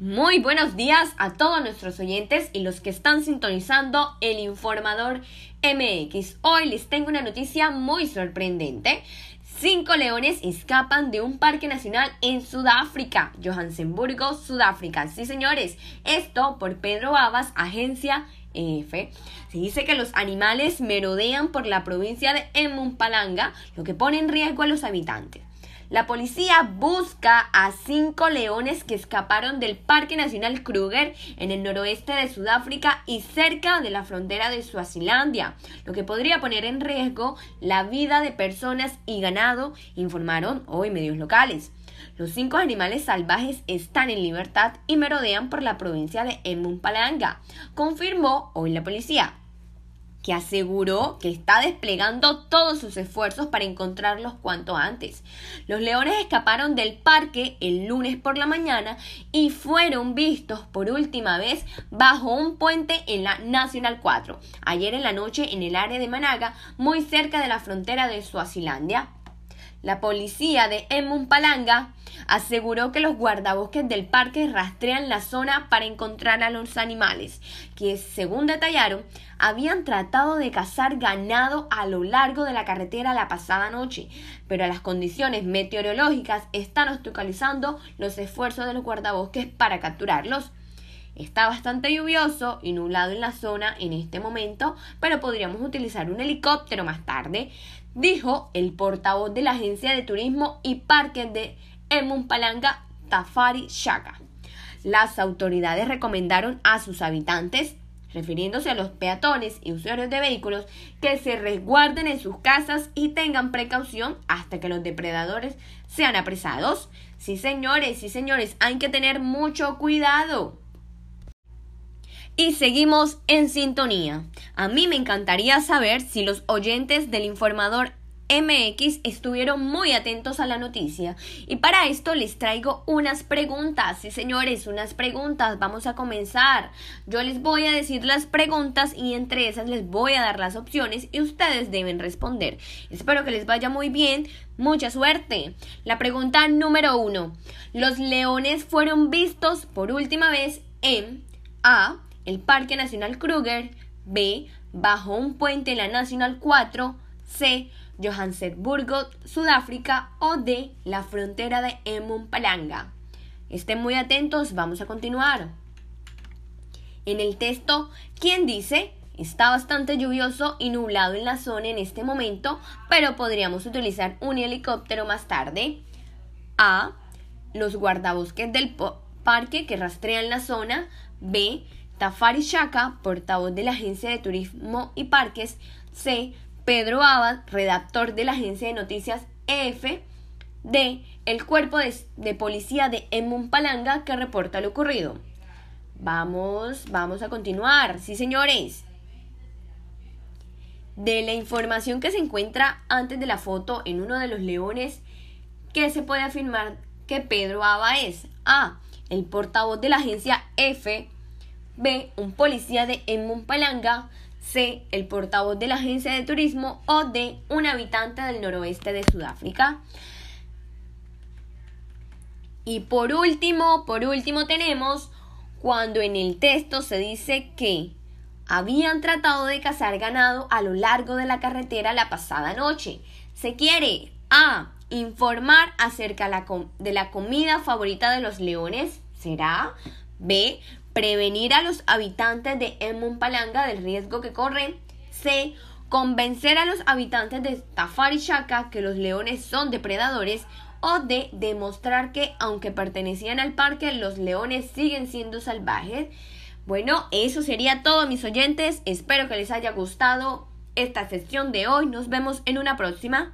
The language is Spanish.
Muy buenos días a todos nuestros oyentes y los que están sintonizando el informador MX. Hoy les tengo una noticia muy sorprendente. Cinco leones escapan de un parque nacional en Sudáfrica, Johannesburgo, Sudáfrica. Sí, señores, esto por Pedro Abas, agencia EF. Se dice que los animales merodean por la provincia de Emumpalanga, lo que pone en riesgo a los habitantes. La policía busca a cinco leones que escaparon del Parque Nacional Kruger en el noroeste de Sudáfrica y cerca de la frontera de Suazilandia, lo que podría poner en riesgo la vida de personas y ganado, informaron hoy medios locales. Los cinco animales salvajes están en libertad y merodean por la provincia de Emumpalanga, confirmó hoy la policía que aseguró que está desplegando todos sus esfuerzos para encontrarlos cuanto antes. Los leones escaparon del parque el lunes por la mañana y fueron vistos por última vez bajo un puente en la Nacional 4, ayer en la noche en el área de Managa, muy cerca de la frontera de Suazilandia. La policía de Emumpalanga aseguró que los guardabosques del parque rastrean la zona para encontrar a los animales, que según detallaron, habían tratado de cazar ganado a lo largo de la carretera la pasada noche, pero las condiciones meteorológicas están obstaculizando los esfuerzos de los guardabosques para capturarlos. Está bastante lluvioso y nublado en la zona en este momento, pero podríamos utilizar un helicóptero más tarde, dijo el portavoz de la Agencia de Turismo y Parques de Emumpalanga, Tafari Shaka. Las autoridades recomendaron a sus habitantes, refiriéndose a los peatones y usuarios de vehículos, que se resguarden en sus casas y tengan precaución hasta que los depredadores sean apresados. Sí, señores, sí, señores, hay que tener mucho cuidado y seguimos en sintonía. A mí me encantaría saber si los oyentes del informador MX estuvieron muy atentos a la noticia y para esto les traigo unas preguntas. Sí, señores, unas preguntas. Vamos a comenzar. Yo les voy a decir las preguntas y entre esas les voy a dar las opciones y ustedes deben responder. Espero que les vaya muy bien. Mucha suerte. La pregunta número uno. Los leones fueron vistos por última vez en A el Parque Nacional Kruger, B, bajo un puente en la Nacional 4, C, Johannesburgo, Sudáfrica o D, la frontera de Emumpalanga. Estén muy atentos, vamos a continuar. En el texto, ¿quién dice? Está bastante lluvioso y nublado en la zona en este momento, pero podríamos utilizar un helicóptero más tarde. A. Los guardabosques del parque que rastrean la zona. B. Tafari Shaka, portavoz de la Agencia de Turismo y Parques, C. Pedro Abad, redactor de la agencia de noticias EF, D. El cuerpo de, policía de Emumpalanga que reporta lo ocurrido. Vamos, vamos a continuar. Sí, señores. De la información que se encuentra antes de la foto en uno de los leones, ¿qué se puede afirmar que Pedro Aba es? A. El portavoz de la agencia F B. Un policía de Emumpalanga. C. El portavoz de la agencia de turismo. O D. Un habitante del noroeste de Sudáfrica. Y por último, por último tenemos cuando en el texto se dice que habían tratado de cazar ganado a lo largo de la carretera la pasada noche. Se quiere A. Informar acerca de la comida favorita de los leones. ¿Será? B prevenir a los habitantes de Emumpalanga del riesgo que corren. C. Convencer a los habitantes de Tafari Shaka que los leones son depredadores. O D. Demostrar que, aunque pertenecían al parque, los leones siguen siendo salvajes. Bueno, eso sería todo, mis oyentes. Espero que les haya gustado esta sesión de hoy. Nos vemos en una próxima.